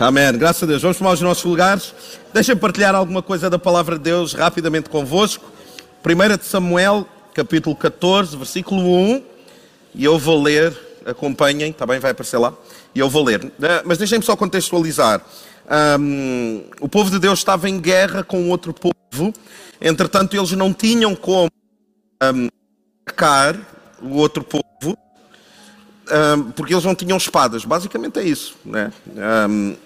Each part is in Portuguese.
Amém. Graças a Deus. Vamos tomar os nossos lugares. Deixem-me partilhar alguma coisa da palavra de Deus rapidamente convosco. 1 de Samuel, capítulo 14, versículo 1. E eu vou ler, acompanhem, está bem? Vai aparecer lá. E eu vou ler. Eh, mas deixem-me só contextualizar. Um, o povo de Deus estava em guerra com outro povo. Entretanto, eles não tinham como um, atacar o outro povo porque eles não tinham espadas. Basicamente é isso. Né? Um,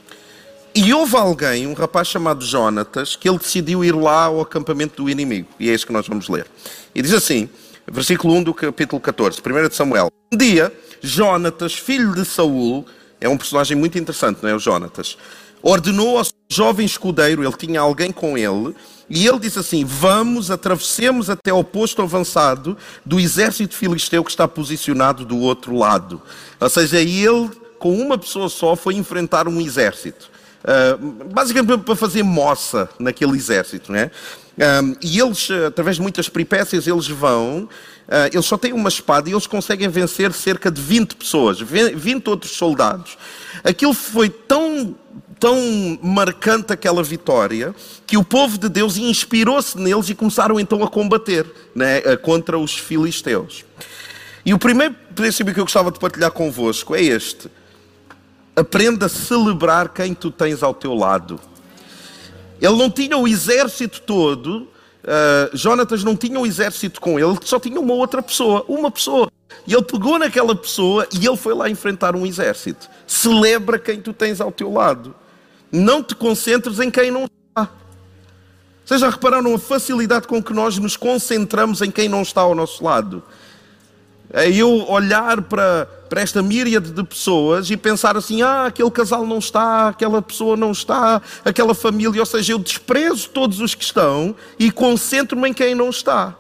e houve alguém, um rapaz chamado Jonatas, que ele decidiu ir lá ao acampamento do inimigo. E é isso que nós vamos ler. E diz assim, versículo 1 do capítulo 14, 1 de Samuel. Um dia, Jonatas, filho de Saul, é um personagem muito interessante, não é? O Jonatas, ordenou ao jovem escudeiro, ele tinha alguém com ele, e ele disse assim: Vamos, atravessemos até ao posto avançado do exército filisteu que está posicionado do outro lado. Ou seja, ele, com uma pessoa só, foi enfrentar um exército. Uh, basicamente para fazer moça naquele exército, né? Um, e eles, através de muitas peripécias, eles vão, uh, eles só têm uma espada e eles conseguem vencer cerca de 20 pessoas, 20 outros soldados. Aquilo foi tão tão marcante aquela vitória que o povo de Deus inspirou-se neles e começaram então a combater né, contra os filisteus. E o primeiro princípio que eu gostava de partilhar convosco é este: aprenda a celebrar quem tu tens ao teu lado. Ele não tinha o exército todo, uh, Jonatas não tinha o exército com ele, só tinha uma outra pessoa, uma pessoa. E ele pegou naquela pessoa e ele foi lá enfrentar um exército. Celebra quem tu tens ao teu lado. Não te concentres em quem não está. Vocês já repararam a facilidade com que nós nos concentramos em quem não está ao nosso lado? É eu olhar para, para esta míriade de pessoas e pensar assim: ah, aquele casal não está, aquela pessoa não está, aquela família. Ou seja, eu desprezo todos os que estão e concentro-me em quem não está.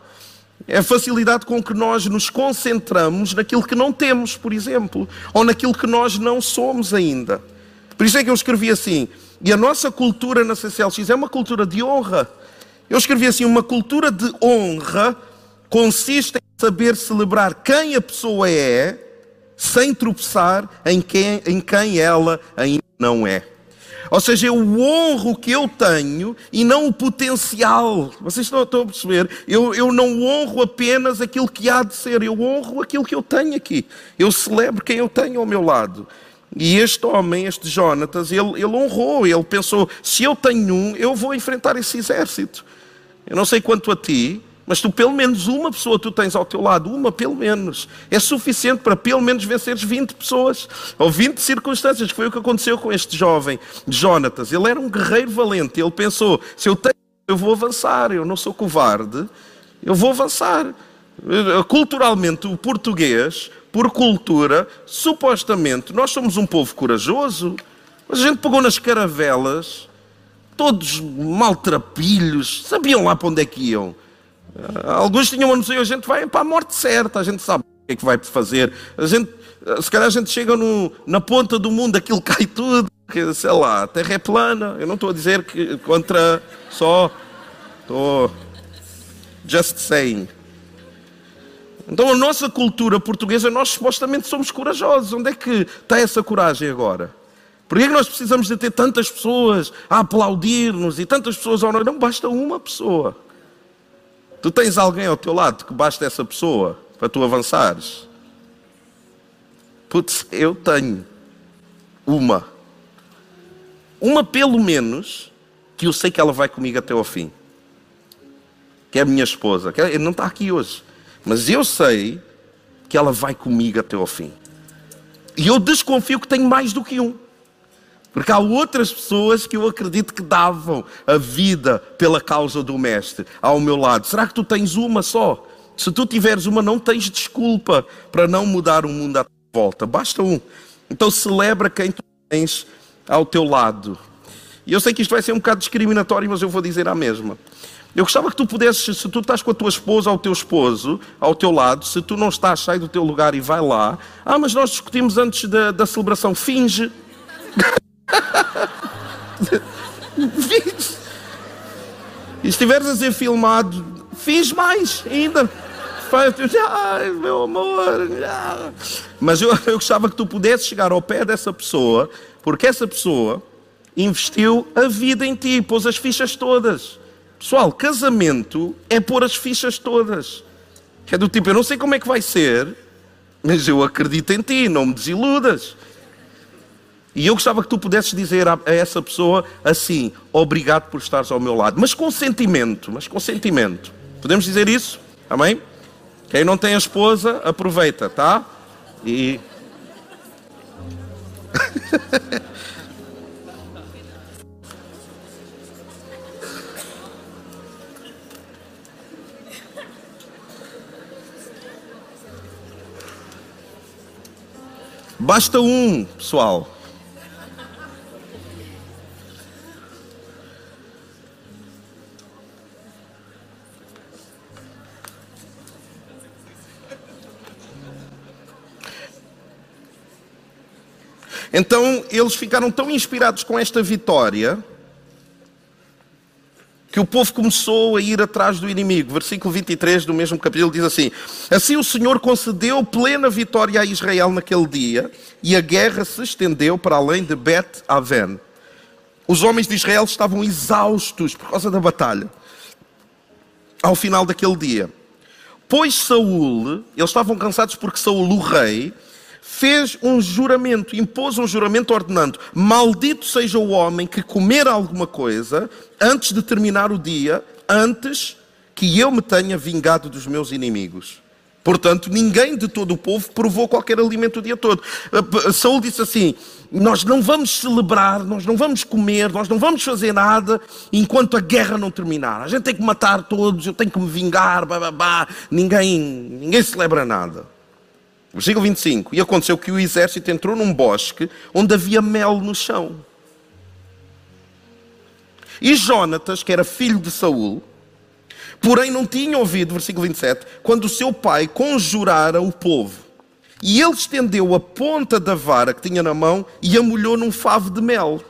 É a facilidade com que nós nos concentramos naquilo que não temos, por exemplo, ou naquilo que nós não somos ainda. Por isso é que eu escrevi assim: e a nossa cultura na CCLX é uma cultura de honra. Eu escrevi assim: uma cultura de honra consiste em saber celebrar quem a pessoa é, sem tropeçar em quem, em quem ela ainda não é. Ou seja, eu honro o que eu tenho e não o potencial. Vocês estão, estão a perceber? Eu, eu não honro apenas aquilo que há de ser, eu honro aquilo que eu tenho aqui. Eu celebro quem eu tenho ao meu lado. E este homem, este Jonatas, ele, ele honrou, ele pensou: se eu tenho um, eu vou enfrentar esse exército. Eu não sei quanto a ti, mas tu pelo menos uma pessoa tu tens ao teu lado, uma pelo menos. É suficiente para pelo menos venceres 20 pessoas, ou 20 circunstâncias, foi o que aconteceu com este jovem, Jonatas. Ele era um guerreiro valente, ele pensou, se eu tenho, eu vou avançar, eu não sou covarde, eu vou avançar. Culturalmente, o português, por cultura, supostamente, nós somos um povo corajoso, mas a gente pegou nas caravelas, todos maltrapilhos, sabiam lá para onde é que iam. Alguns tinham noção, a gente vai para a morte certa, a gente sabe o que é que vai fazer. A gente, se calhar a gente chega no, na ponta do mundo, aquilo cai tudo, sei lá, a terra é plana. Eu não estou a dizer que contra só, estou just saying. Então a nossa cultura portuguesa, nós supostamente somos corajosos. Onde é que está essa coragem agora? Por que nós precisamos de ter tantas pessoas a aplaudir-nos e tantas pessoas a orar? Não basta uma pessoa. Tu tens alguém ao teu lado que basta essa pessoa para tu avançares? Putz, eu tenho uma. Uma pelo menos que eu sei que ela vai comigo até ao fim. Que é a minha esposa. Que não está aqui hoje. Mas eu sei que ela vai comigo até ao fim. E eu desconfio que tenho mais do que um. Porque há outras pessoas que eu acredito que davam a vida pela causa do Mestre ao meu lado. Será que tu tens uma só? Se tu tiveres uma, não tens desculpa para não mudar o mundo à tua volta. Basta um. Então celebra quem tu tens ao teu lado. E eu sei que isto vai ser um bocado discriminatório, mas eu vou dizer a mesma. Eu gostava que tu pudesses, se tu estás com a tua esposa ou o teu esposo ao teu lado, se tu não estás, sai do teu lugar e vai lá. Ah, mas nós discutimos antes da, da celebração. Finge. E estiveres a ser filmado, finge mais ainda. Ai, meu amor. Mas eu, eu gostava que tu pudesses chegar ao pé dessa pessoa, porque essa pessoa investiu a vida em ti, pôs as fichas todas. Pessoal, casamento é pôr as fichas todas. É do tipo, eu não sei como é que vai ser, mas eu acredito em ti, não me desiludas. E eu gostava que tu pudesses dizer a, essa pessoa assim: obrigado por estares ao meu lado, mas com sentimento, mas com sentimento. Podemos dizer isso? Amém? Quem não tem a esposa, aproveita, tá? E. Basta um, pessoal. Então eles ficaram tão inspirados com esta vitória que o povo começou a ir atrás do inimigo. Versículo 23 do mesmo capítulo diz assim: Assim o Senhor concedeu plena vitória a Israel naquele dia, e a guerra se estendeu para além de Bet-Aven. Os homens de Israel estavam exaustos por causa da batalha. Ao final daquele dia, pois Saul, eles estavam cansados porque Saul, o rei, fez um juramento, impôs um juramento ordenando: Maldito seja o homem que comer alguma coisa antes de terminar o dia, antes que eu me tenha vingado dos meus inimigos. Portanto, ninguém de todo o povo provou qualquer alimento o dia todo. Saul disse assim: Nós não vamos celebrar, nós não vamos comer, nós não vamos fazer nada enquanto a guerra não terminar. A gente tem que matar todos, eu tenho que me vingar, babá. Ninguém, ninguém celebra nada. Versículo 25. E aconteceu que o exército entrou num bosque onde havia mel no chão. E Jonatas, que era filho de Saul, porém não tinha ouvido, versículo 27, quando o seu pai conjurara o povo. E ele estendeu a ponta da vara que tinha na mão e a molhou num favo de mel.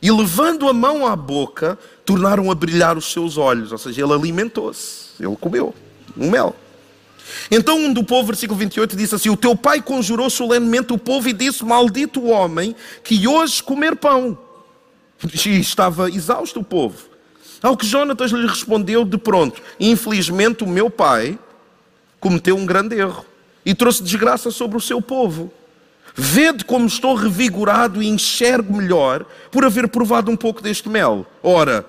E levando a mão à boca, tornaram a brilhar os seus olhos. Ou seja, ele alimentou-se, ele comeu um mel. Então um do povo, versículo 28, disse assim: O teu pai conjurou solenemente o povo e disse: Maldito o homem que hoje comer pão. E estava exausto o povo. Ao que Jonatas lhe respondeu de pronto: Infelizmente o meu pai cometeu um grande erro e trouxe desgraça sobre o seu povo. Vede como estou revigorado e enxergo melhor por haver provado um pouco deste mel. Ora,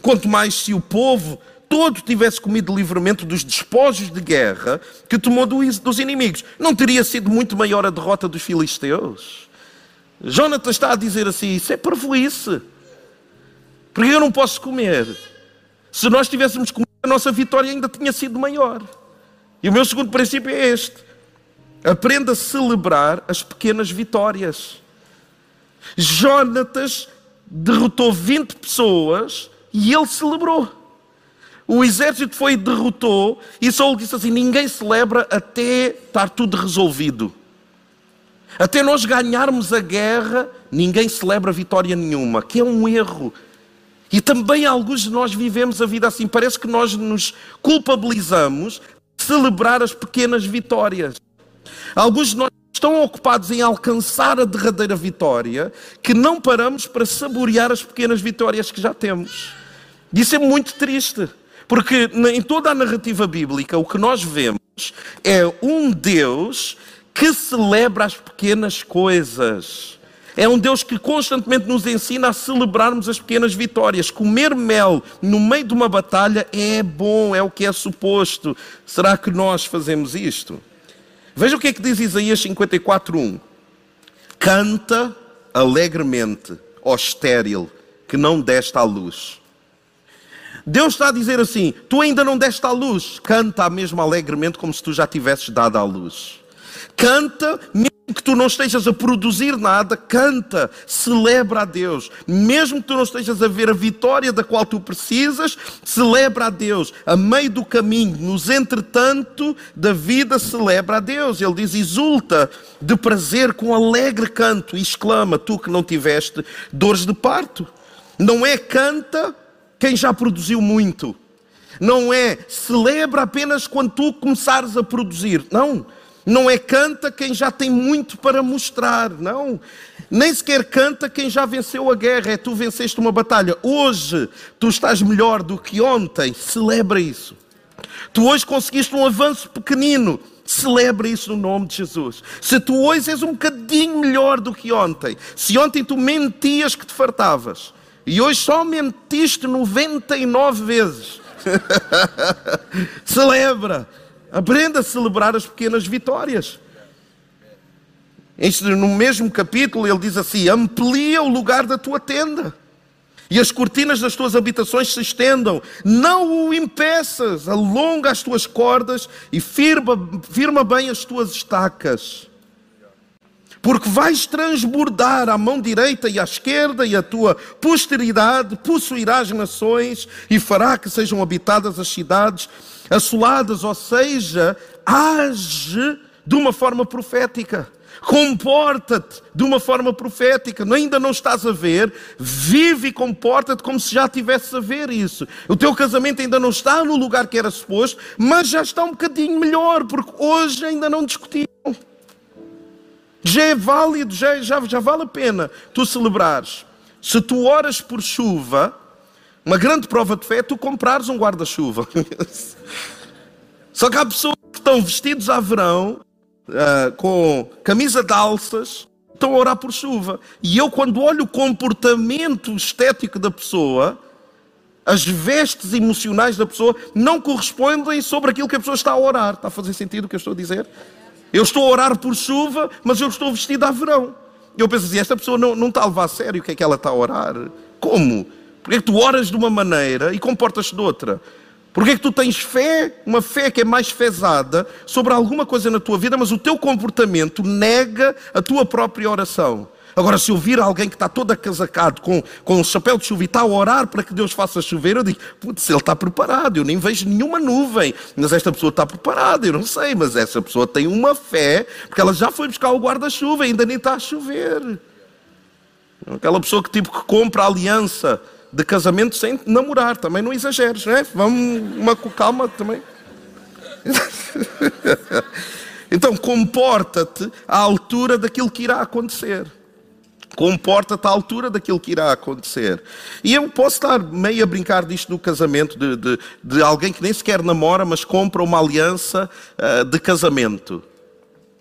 quanto mais se o povo todo tivesse comido livremente dos despojos de guerra que tomou dos inimigos, não teria sido muito maior a derrota dos filisteus? Jonatas está a dizer assim: Isso é parvoíce. Porque eu não posso comer. Se nós tivéssemos comido, a nossa vitória ainda tinha sido maior. E o meu segundo princípio é este: aprenda a celebrar as pequenas vitórias. Jonatas derrotou 20 pessoas e ele celebrou. O exército foi e derrotou, e Saul disse assim: ninguém celebra até estar tudo resolvido. Até nós ganharmos a guerra, ninguém celebra vitória nenhuma, que é um erro. E também alguns de nós vivemos a vida assim. Parece que nós nos culpabilizamos de celebrar as pequenas vitórias. Alguns de nós estão ocupados em alcançar a derradeira vitória, que não paramos para saborear as pequenas vitórias que já temos. Isso é muito triste. Porque em toda a narrativa bíblica, o que nós vemos é um Deus que celebra as pequenas coisas. É um Deus que constantemente nos ensina a celebrarmos as pequenas vitórias. Comer mel no meio de uma batalha é bom, é o que é suposto. Será que nós fazemos isto? Veja o que é que diz Isaías 54:1. Canta alegremente, ó estéril, que não deste à luz. Deus está a dizer assim: tu ainda não deste à luz, canta mesmo alegremente como se tu já tivesses dado à luz. Canta, mesmo que tu não estejas a produzir nada, canta, celebra a Deus. Mesmo que tu não estejas a ver a vitória da qual tu precisas, celebra a Deus. A meio do caminho, nos entretanto da vida, celebra a Deus. Ele diz: exulta de prazer com alegre canto e exclama: tu que não tiveste dores de parto. Não é canta quem já produziu muito. Não é celebra apenas quando tu começares a produzir. Não. Não é canta quem já tem muito para mostrar. Não. Nem sequer canta quem já venceu a guerra, é tu venceste uma batalha. Hoje tu estás melhor do que ontem, celebra isso. Tu hoje conseguiste um avanço pequenino, celebra isso no nome de Jesus. Se tu hoje és um bocadinho melhor do que ontem, se ontem tu mentias que te fartavas e hoje só mentiste 99 vezes, celebra, aprenda a celebrar as pequenas vitórias. No mesmo capítulo, ele diz assim: amplia o lugar da tua tenda e as cortinas das tuas habitações se estendam. Não o impeças, alonga as tuas cordas e firma, firma bem as tuas estacas. Porque vais transbordar à mão direita e à esquerda, e a tua posteridade possuirá as nações e fará que sejam habitadas as cidades assoladas, ou seja, age de uma forma profética. Comporta-te de uma forma profética. Ainda não estás a ver, vive e comporta-te como se já tivesse a ver isso. O teu casamento ainda não está no lugar que era suposto, mas já está um bocadinho melhor, porque hoje ainda não discutiram. Já é válido, já, já, já vale a pena tu celebrares. Se tu oras por chuva, uma grande prova de fé é tu comprares um guarda-chuva. Só que há pessoas que estão vestidos a verão uh, com camisa de alças, estão a orar por chuva. E eu, quando olho o comportamento estético da pessoa, as vestes emocionais da pessoa não correspondem sobre aquilo que a pessoa está a orar. Está a fazer sentido o que eu estou a dizer? Eu estou a orar por chuva, mas eu estou vestido a verão. Eu penso assim, esta pessoa não, não está a levar a sério o que é que ela está a orar. Como? Porque é que tu oras de uma maneira e comportas-te de outra? Porque é que tu tens fé, uma fé que é mais fezada sobre alguma coisa na tua vida, mas o teu comportamento nega a tua própria oração. Agora, se eu vir alguém que está todo acasacado com, com um chapéu de chuva e está a orar para que Deus faça chover, eu digo, putz, ele está preparado, eu nem vejo nenhuma nuvem, mas esta pessoa está preparada, eu não sei, mas essa pessoa tem uma fé, porque ela já foi buscar o guarda-chuva, ainda nem está a chover. Aquela pessoa que tipo que compra aliança de casamento sem namorar, também não exageres, não é? Vamos uma com calma também. então comporta-te à altura daquilo que irá acontecer. Comporta-te à altura daquilo que irá acontecer. E eu posso estar meio a brincar disto no casamento de, de, de alguém que nem sequer namora, mas compra uma aliança uh, de casamento.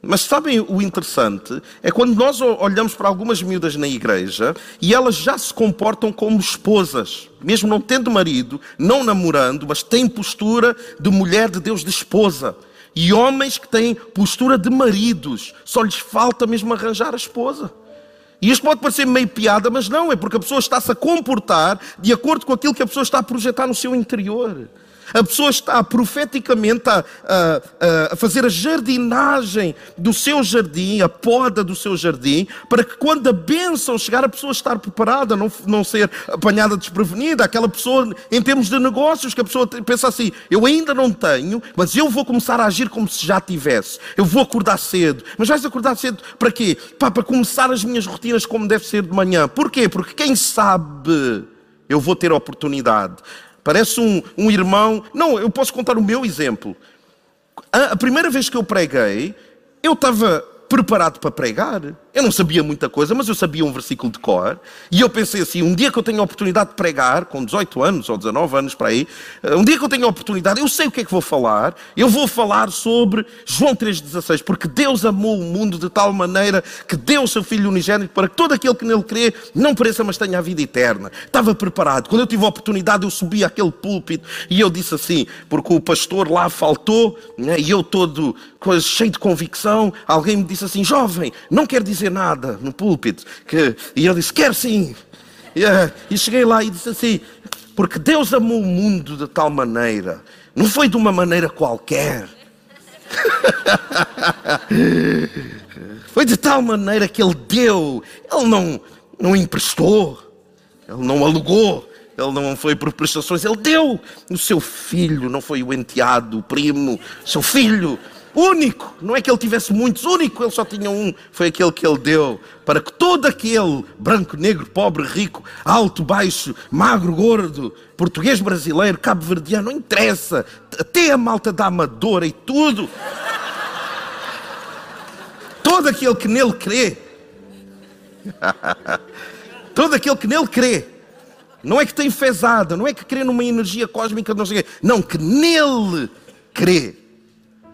Mas sabem o interessante? É quando nós olhamos para algumas miúdas na igreja e elas já se comportam como esposas, mesmo não tendo marido, não namorando, mas têm postura de mulher de Deus, de esposa. E homens que têm postura de maridos, só lhes falta mesmo arranjar a esposa. E isto pode parecer meio piada, mas não, é porque a pessoa está-se a comportar de acordo com aquilo que a pessoa está a projetar no seu interior. A pessoa está profeticamente a, a, a, fazer a jardinagem do seu jardim, a poda do seu jardim, para que quando a bênção chegar, a pessoa estar preparada, não, não ser apanhada desprevenida. Aquela pessoa, em termos de negócios, que a pessoa pensa assim: eu ainda não tenho, mas eu vou começar a agir como se já tivesse. Eu vou acordar cedo. Mas vais acordar cedo para quê? Pá, para começar as minhas rotinas como deve ser de manhã. Porquê? Porque quem sabe eu vou ter oportunidade. Parece um, um irmão. Não, eu posso contar o meu exemplo. A, a primeira vez que eu preguei, eu estava preparado para pregar. Eu não sabia muita coisa, mas eu sabia um versículo de cor. E eu pensei assim: um dia que eu tenho a oportunidade de pregar, com 18 anos ou 19 anos para aí, um dia que eu tenho a oportunidade, eu sei o que é que vou falar. Eu vou falar sobre João 3,16, porque Deus amou o mundo de tal maneira que deu o seu Filho unigênito para que todo aquele que nele crê não pereça, mas tenha a vida eterna. Estava preparado. Quando eu tive a oportunidade, eu subi àquele púlpito e eu disse assim, porque o pastor lá faltou, né, e eu todo cheio de convicção, alguém me disse assim: jovem, não quer dizer nada no púlpito. Que... E ele disse: quer sim. E, uh, e cheguei lá e disse assim: porque Deus amou o mundo de tal maneira, não foi de uma maneira qualquer. foi de tal maneira que Ele deu, Ele não, não emprestou, Ele não alugou, ele não foi por prestações, ele deu o seu filho, não foi o enteado, o primo, seu filho, único. Não é que ele tivesse muitos, único, ele só tinha um. Foi aquele que ele deu para que todo aquele branco, negro, pobre, rico, alto, baixo, magro, gordo, português, brasileiro, cabo-verdiano, não interessa, até a malta da amadora e tudo. todo aquele que nele crê Todo aquele que nele crê. Não é que tem fezada, não é que crê numa energia cósmica, não sei Não, que nele crê.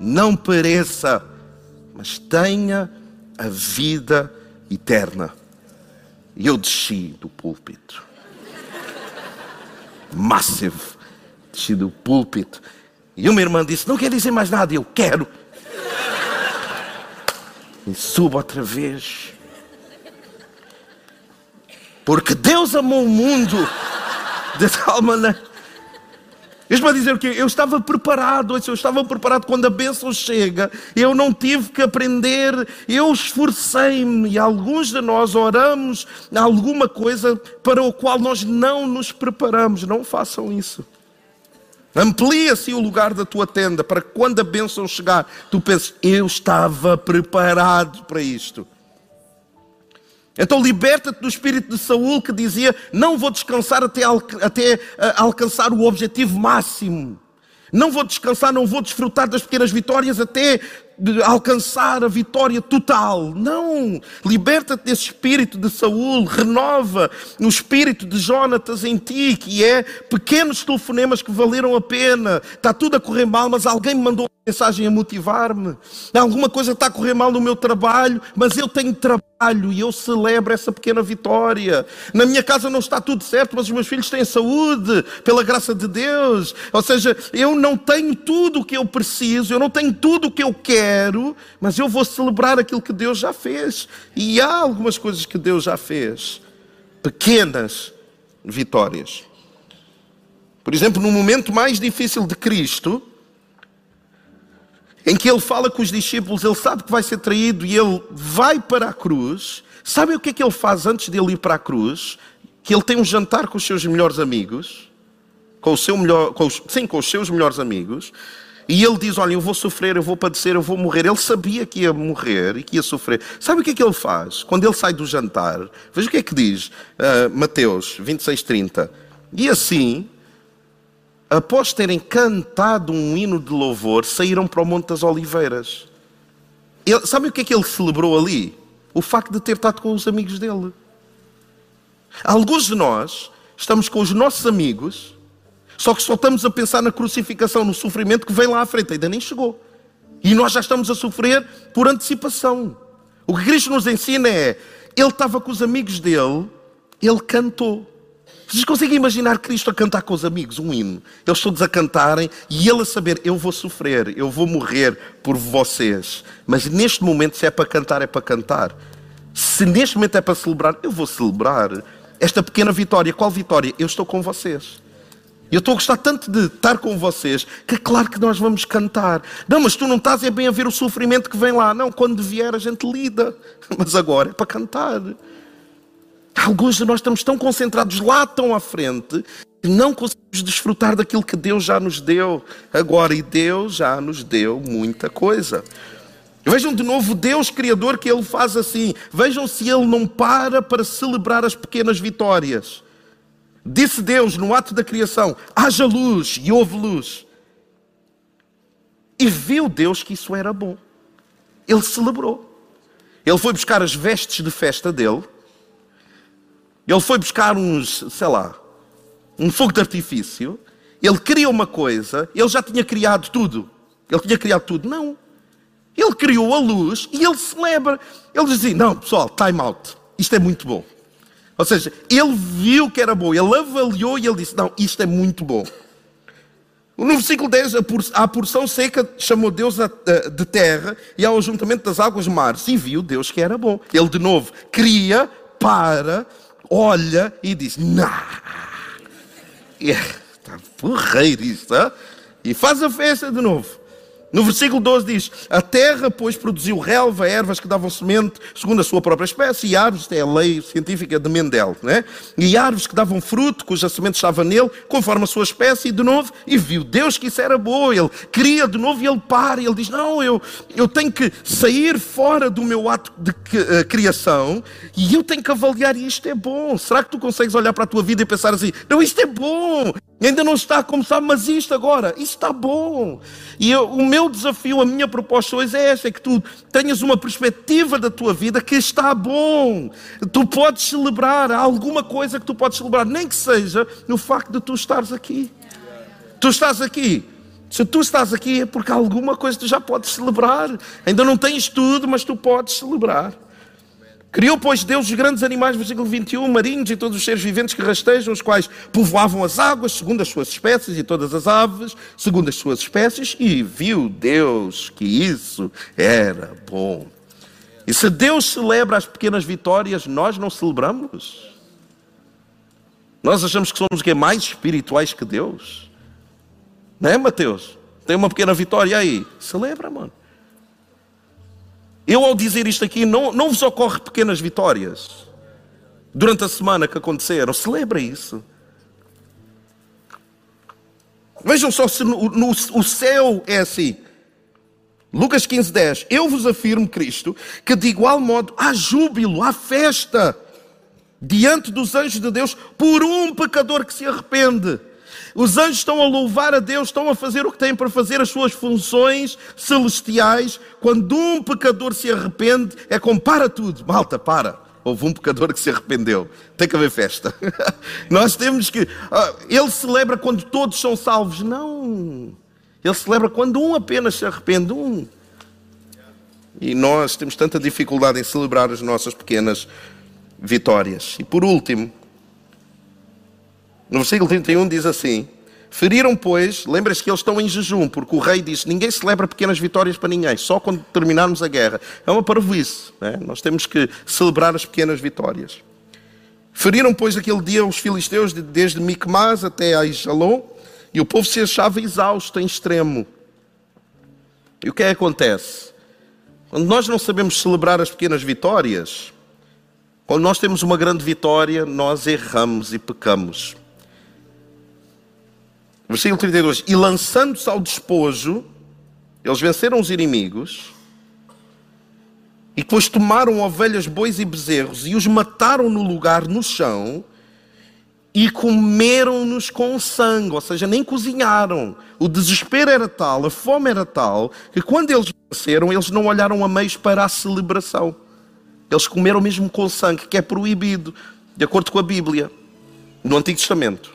Não pereça, mas tenha a vida eterna. E eu desci do púlpito. Massive. Desci do púlpito. E uma irmã disse: Não quer dizer mais nada. Eu quero. E subo outra vez. Porque Deus amou o mundo de tal maneira. Vão dizer o quê? Eu estava preparado, eu estava preparado quando a bênção chega. Eu não tive que aprender, eu esforcei-me. E alguns de nós oramos alguma coisa para o qual nós não nos preparamos. Não façam isso. Amplia-se o lugar da tua tenda para que quando a bênção chegar, tu penses, eu estava preparado para isto. Então liberta-te do espírito de Saul que dizia: Não vou descansar até, até uh, alcançar o objetivo máximo. Não vou descansar, não vou desfrutar das pequenas vitórias até alcançar a vitória total. Não! Liberta-te desse espírito de Saul, renova o espírito de Jonatas em ti, que é pequenos telefonemas que valeram a pena. Está tudo a correr mal, mas alguém me mandou uma mensagem a motivar-me. Alguma coisa está a correr mal no meu trabalho, mas eu tenho trabalho e eu celebro essa pequena vitória. Na minha casa não está tudo certo, mas os meus filhos têm saúde, pela graça de Deus. Ou seja, eu não tenho tudo o que eu preciso, eu não tenho tudo o que eu quero, mas eu vou celebrar aquilo que Deus já fez. E há algumas coisas que Deus já fez, pequenas vitórias. Por exemplo, no momento mais difícil de Cristo, em que ele fala com os discípulos, ele sabe que vai ser traído e ele vai para a cruz. Sabe o que é que ele faz antes de ele ir para a cruz? Que ele tem um jantar com os seus melhores amigos, com o seu melhor, com os, sim, com os seus melhores amigos. E ele diz: Olha, eu vou sofrer, eu vou padecer, eu vou morrer. Ele sabia que ia morrer e que ia sofrer. Sabe o que é que ele faz? Quando ele sai do jantar, veja o que é que diz uh, Mateus 26, 30. E assim, após terem cantado um hino de louvor, saíram para o Monte das Oliveiras. Ele, sabe o que é que ele celebrou ali? O facto de ter estado com os amigos dele. Alguns de nós estamos com os nossos amigos só que só estamos a pensar na crucificação, no sofrimento que vem lá à frente, ainda nem chegou. E nós já estamos a sofrer por antecipação. O que Cristo nos ensina é: Ele estava com os amigos dele, ele cantou. Vocês conseguem imaginar Cristo a cantar com os amigos um hino? Eles todos a cantarem e ele a saber: Eu vou sofrer, eu vou morrer por vocês. Mas neste momento, se é para cantar, é para cantar. Se neste momento é para celebrar, eu vou celebrar esta pequena vitória. Qual vitória? Eu estou com vocês. Eu estou a gostar tanto de estar com vocês que claro que nós vamos cantar. Não, mas tu não estás é bem a ver o sofrimento que vem lá. Não, quando vier a gente lida. Mas agora é para cantar. Alguns de nós estamos tão concentrados lá tão à frente que não conseguimos desfrutar daquilo que Deus já nos deu agora. E Deus já nos deu muita coisa. Vejam de novo Deus Criador que Ele faz assim. Vejam se Ele não para para celebrar as pequenas vitórias. Disse Deus no ato da criação: haja luz, e houve luz. E viu Deus que isso era bom. Ele celebrou. Ele foi buscar as vestes de festa dele. Ele foi buscar uns, sei lá, um fogo de artifício. Ele criou uma coisa, ele já tinha criado tudo. Ele tinha criado tudo. Não. Ele criou a luz e ele celebra. Ele dizia: Não, pessoal, time out. Isto é muito bom. Ou seja, ele viu que era bom, ele avaliou e ele disse: Não, isto é muito bom. No versículo 10, a porção seca chamou Deus de terra e ao ajuntamento das águas mares. E viu Deus que era bom. Ele de novo cria, para, olha e diz: Nah. Está porreiro isto, hein? e faz a festa de novo. No versículo 12 diz: A terra, pois, produziu relva, ervas que davam semente segundo a sua própria espécie, e árvores, é a lei científica de Mendel, né? e árvores que davam fruto, cuja semente estava nele, conforme a sua espécie, e de novo, e viu Deus que isso era bom, ele cria de novo e ele para, e ele diz: Não, eu, eu tenho que sair fora do meu ato de uh, criação e eu tenho que avaliar isto é bom. Será que tu consegues olhar para a tua vida e pensar assim: Não, isto é bom, Ainda não está a começar, mas isto agora, isso está bom. E eu, o meu desafio, a minha proposta hoje é esta: é que tu tenhas uma perspectiva da tua vida que está bom. Tu podes celebrar, alguma coisa que tu podes celebrar, nem que seja no facto de tu estares aqui. Tu estás aqui. Se tu estás aqui é porque alguma coisa tu já podes celebrar. Ainda não tens tudo, mas tu podes celebrar. Criou, pois, Deus os grandes animais, versículo 21, marinhos e todos os seres viventes que rastejam, os quais povoavam as águas, segundo as suas espécies, e todas as aves, segundo as suas espécies, e viu Deus que isso era bom. E se Deus celebra as pequenas vitórias, nós não celebramos? Nós achamos que somos que mais espirituais que Deus? Não é, Mateus? Tem uma pequena vitória aí. Celebra, mano. Eu, ao dizer isto aqui, não, não vos ocorre pequenas vitórias durante a semana que aconteceram. Celebra isso. Vejam só se no, no, o céu é assim. Lucas 15, 10. Eu vos afirmo, Cristo, que de igual modo há júbilo, há festa diante dos anjos de Deus por um pecador que se arrepende. Os anjos estão a louvar a Deus, estão a fazer o que têm para fazer as suas funções celestiais. Quando um pecador se arrepende, é como para tudo. Malta, para. Houve um pecador que se arrependeu. Tem que haver festa. Nós temos que. Uh, ele celebra quando todos são salvos. Não. Ele celebra quando um apenas se arrepende. Um. E nós temos tanta dificuldade em celebrar as nossas pequenas vitórias. E por último, no versículo 31 diz assim: Feriram, pois, lembra-se que eles estão em jejum, porque o rei disse: ninguém celebra pequenas vitórias para ninguém, só quando terminarmos a guerra. É uma parvoíce, né? nós temos que celebrar as pequenas vitórias. Feriram, pois, aquele dia os filisteus, desde Micmas até a Ijalon, e o povo se achava exausto em extremo. E o que é que acontece? Quando nós não sabemos celebrar as pequenas vitórias, quando nós temos uma grande vitória, nós erramos e pecamos. Versículo 32. E lançando-se ao despojo, eles venceram os inimigos, e depois tomaram ovelhas, bois e bezerros, e os mataram no lugar, no chão, e comeram-nos com sangue, ou seja, nem cozinharam. O desespero era tal, a fome era tal, que quando eles venceram, eles não olharam a meios para a celebração. Eles comeram mesmo com sangue, que é proibido, de acordo com a Bíblia, no Antigo Testamento.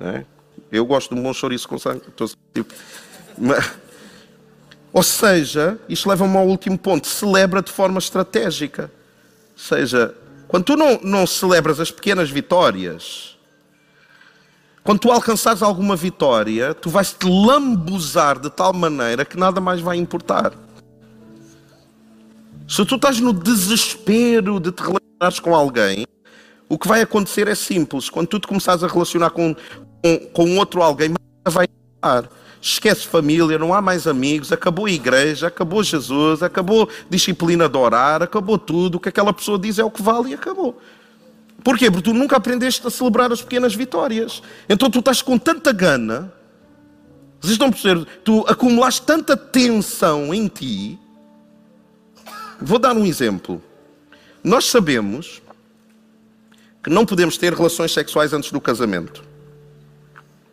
Não é? Eu gosto de um bom chouriço com sangue. Tipo, ou seja, isto leva-me ao último ponto: celebra de forma estratégica. Ou seja, quando tu não, não celebras as pequenas vitórias, quando tu alcançares alguma vitória, tu vais te lambuzar de tal maneira que nada mais vai importar. Se tu estás no desespero de te relacionares com alguém, o que vai acontecer é simples. Quando tu te começares a relacionar com, com, outro alguém, vai estar. Esquece família, não há mais amigos, acabou a igreja, acabou Jesus, acabou disciplina de orar, acabou tudo. O que aquela pessoa diz é o que vale e acabou. Porquê? Porque tu nunca aprendeste a celebrar as pequenas vitórias. Então tu estás com tanta gana, vocês estão a perceber? Tu acumulaste tanta tensão em ti. Vou dar um exemplo. Nós sabemos que não podemos ter relações sexuais antes do casamento.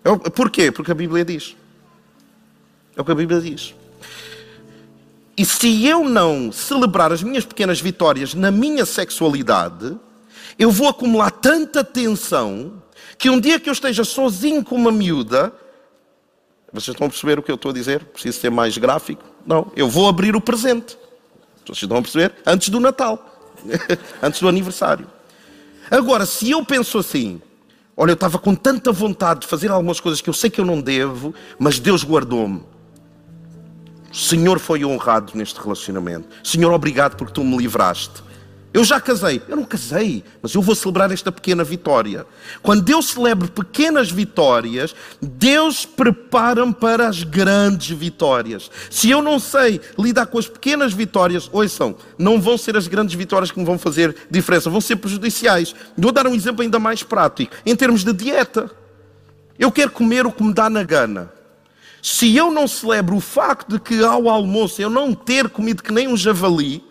É porquê? Porque a Bíblia diz. É o que a Bíblia diz. E se eu não celebrar as minhas pequenas vitórias na minha sexualidade, eu vou acumular tanta tensão que um dia que eu esteja sozinho com uma miúda, vocês estão a perceber o que eu estou a dizer? Preciso ser mais gráfico? Não, eu vou abrir o presente. Vocês estão a perceber? Antes do Natal, antes do aniversário. Agora, se eu penso assim, Olha, eu estava com tanta vontade de fazer algumas coisas que eu sei que eu não devo, mas Deus guardou-me. O Senhor foi honrado neste relacionamento. Senhor, obrigado porque tu me livraste. Eu já casei. Eu não casei, mas eu vou celebrar esta pequena vitória. Quando Deus celebra pequenas vitórias, Deus prepara-me para as grandes vitórias. Se eu não sei lidar com as pequenas vitórias, ouçam, não vão ser as grandes vitórias que me vão fazer diferença, vão ser prejudiciais. Vou dar um exemplo ainda mais prático. Em termos de dieta, eu quero comer o que me dá na gana. Se eu não celebro o facto de que ao almoço eu não ter comido que nem um javali,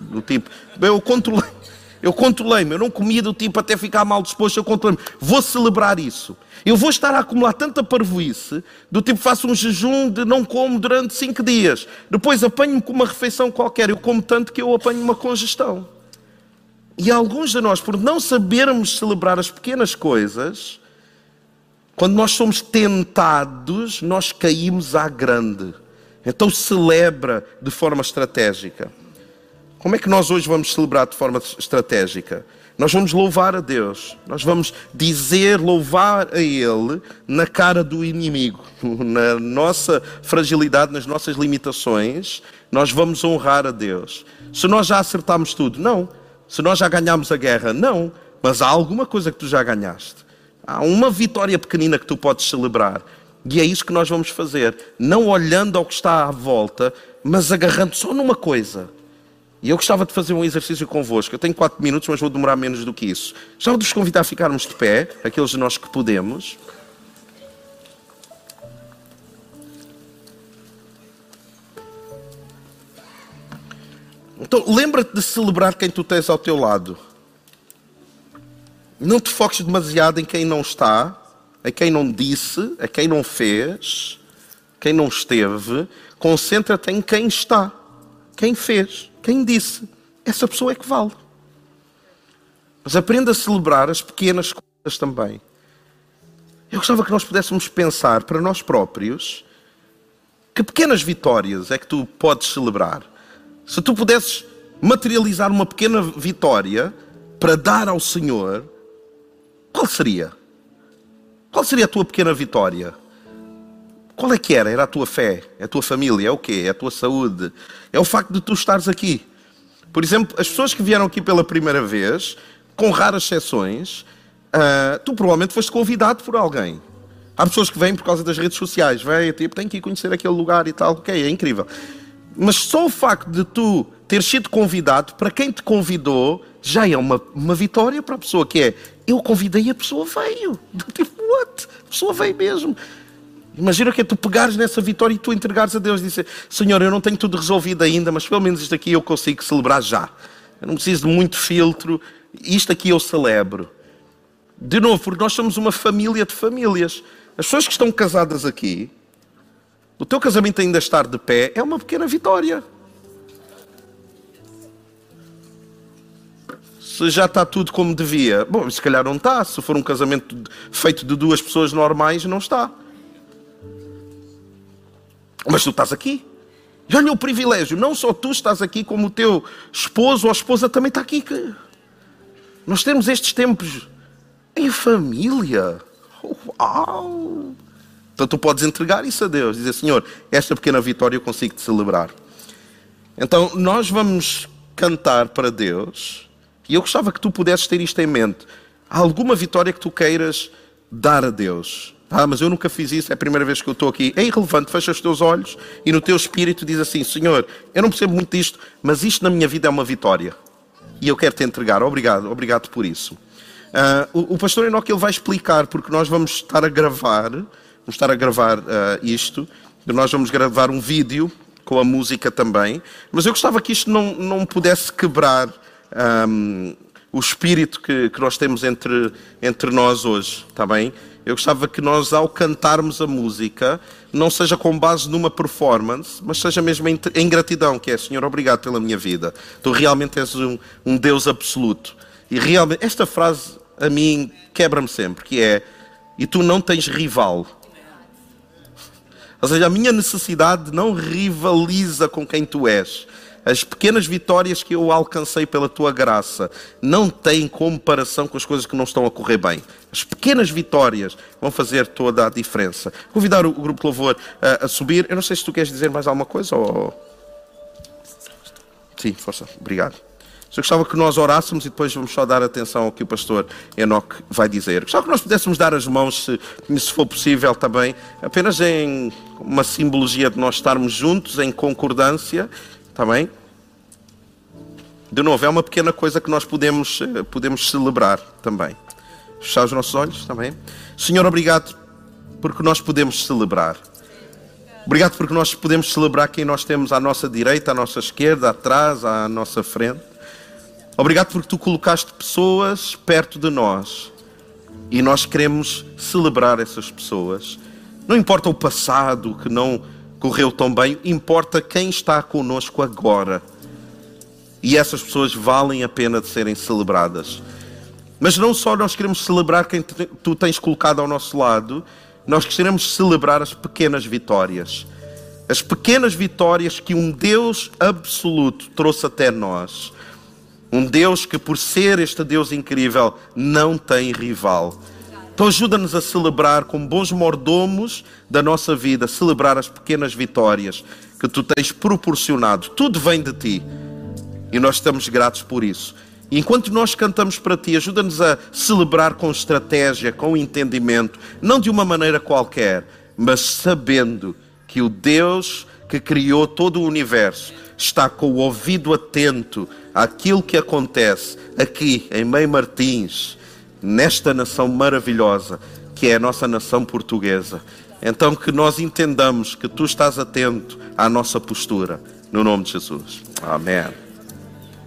do tipo, eu controlei, Eu controlei-me, eu não comia do tipo até ficar mal disposto, eu controlei-me. Vou celebrar isso. Eu vou estar a acumular tanta parvoíce, do tipo faço um jejum de não como durante cinco dias. Depois apanho-me com uma refeição qualquer, eu como tanto que eu apanho uma congestão. E alguns de nós, por não sabermos celebrar as pequenas coisas, quando nós somos tentados, nós caímos à grande. Então celebra de forma estratégica. Como é que nós hoje vamos celebrar de forma estratégica? Nós vamos louvar a Deus, nós vamos dizer, louvar a Ele na cara do inimigo, na nossa fragilidade, nas nossas limitações, nós vamos honrar a Deus. Se nós já acertamos tudo, não. Se nós já ganhamos a guerra, não. Mas há alguma coisa que tu já ganhaste. Há uma vitória pequenina que tu podes celebrar. E é isso que nós vamos fazer. Não olhando ao que está à volta, mas agarrando só numa coisa. E eu gostava de fazer um exercício convosco. Eu tenho quatro minutos, mas vou demorar menos do que isso. Gostava de vos convidar a ficarmos de pé, aqueles de nós que podemos. Então, lembra-te de celebrar quem tu tens ao teu lado. Não te foques demasiado em quem não está, a quem não disse, a quem não fez, quem não esteve. Concentra-te em quem está, quem fez, quem disse. Essa pessoa é que vale. Mas aprenda a celebrar as pequenas coisas também. Eu gostava que nós pudéssemos pensar para nós próprios que pequenas vitórias é que tu podes celebrar. Se tu pudesses materializar uma pequena vitória para dar ao Senhor, qual seria? Qual seria a tua pequena vitória? Qual é que era? Era a tua fé? É a tua família? É o quê? É a tua saúde? É o facto de tu estares aqui. Por exemplo, as pessoas que vieram aqui pela primeira vez, com raras exceções, uh, tu provavelmente foste convidado por alguém. Há pessoas que vêm por causa das redes sociais, vêm, tipo, tem que ir conhecer aquele lugar e tal, ok, é incrível. Mas só o facto de tu ter sido convidado, para quem te convidou, já é uma, uma vitória para a pessoa, que é, eu convidei e a pessoa veio. Tipo, what? A pessoa veio mesmo. Imagina que é tu pegares nessa vitória e tu entregares a Deus e dizer, Senhor, eu não tenho tudo resolvido ainda, mas pelo menos isto aqui eu consigo celebrar já. Eu não preciso de muito filtro, isto aqui eu celebro. De novo, porque nós somos uma família de famílias. As pessoas que estão casadas aqui, o teu casamento ainda estar de pé é uma pequena vitória. Se já está tudo como devia, bom, se calhar não está. Se for um casamento feito de duas pessoas normais, não está. Mas tu estás aqui. E olha o privilégio, não só tu estás aqui, como o teu esposo ou esposa também está aqui. Nós temos estes tempos em família. Uau! Então tu podes entregar isso a Deus, dizer, Senhor, esta pequena vitória eu consigo te celebrar. Então nós vamos cantar para Deus, e eu gostava que tu pudesses ter isto em mente. Há alguma vitória que tu queiras dar a Deus? Ah, mas eu nunca fiz isso, é a primeira vez que eu estou aqui. É irrelevante, fecha os teus olhos e no teu espírito diz assim: Senhor, eu não percebo muito disto, mas isto na minha vida é uma vitória. E eu quero te entregar. Obrigado, obrigado por isso. Uh, o, o pastor Enoque ele vai explicar, porque nós vamos estar a gravar vamos estar a gravar uh, isto. Nós vamos gravar um vídeo com a música também. Mas eu gostava que isto não, não pudesse quebrar um, o espírito que, que nós temos entre, entre nós hoje, está bem? Eu gostava que nós, ao cantarmos a música, não seja com base numa performance, mas seja mesmo em, gratidão, que é, Senhor, obrigado pela minha vida. Tu realmente és um, um Deus absoluto. E realmente, esta frase a mim quebra-me sempre, que é, e tu não tens rival. Ou seja, a minha necessidade não rivaliza com quem tu és. As pequenas vitórias que eu alcancei pela tua graça não têm comparação com as coisas que não estão a correr bem. As pequenas vitórias vão fazer toda a diferença. Convidar o grupo de louvor a, a subir. Eu não sei se tu queres dizer mais alguma coisa ou. Sim, força. Obrigado. Eu gostava que nós orássemos e depois vamos só dar atenção ao que o pastor Enoque vai dizer. Gostava que nós pudéssemos dar as mãos, se, se for possível também, apenas em uma simbologia de nós estarmos juntos, em concordância, está bem? De novo, é uma pequena coisa que nós podemos, eh, podemos celebrar também. Fechar os nossos olhos também. Senhor, obrigado porque nós podemos celebrar. Obrigado porque nós podemos celebrar quem nós temos à nossa direita, à nossa esquerda, atrás, à nossa frente. Obrigado porque tu colocaste pessoas perto de nós e nós queremos celebrar essas pessoas. Não importa o passado que não correu tão bem, importa quem está conosco agora. E essas pessoas valem a pena de serem celebradas. Mas não só nós queremos celebrar quem tu tens colocado ao nosso lado, nós queremos celebrar as pequenas vitórias. As pequenas vitórias que um Deus absoluto trouxe até nós. Um Deus que, por ser este Deus incrível, não tem rival. Então ajuda-nos a celebrar como bons mordomos da nossa vida, celebrar as pequenas vitórias que tu tens proporcionado. Tudo vem de ti. E nós estamos gratos por isso. Enquanto nós cantamos para ti, ajuda-nos a celebrar com estratégia, com entendimento, não de uma maneira qualquer, mas sabendo que o Deus que criou todo o universo está com o ouvido atento àquilo que acontece aqui em Meio Martins, nesta nação maravilhosa que é a nossa nação portuguesa. Então que nós entendamos que tu estás atento à nossa postura. No nome de Jesus. Amém.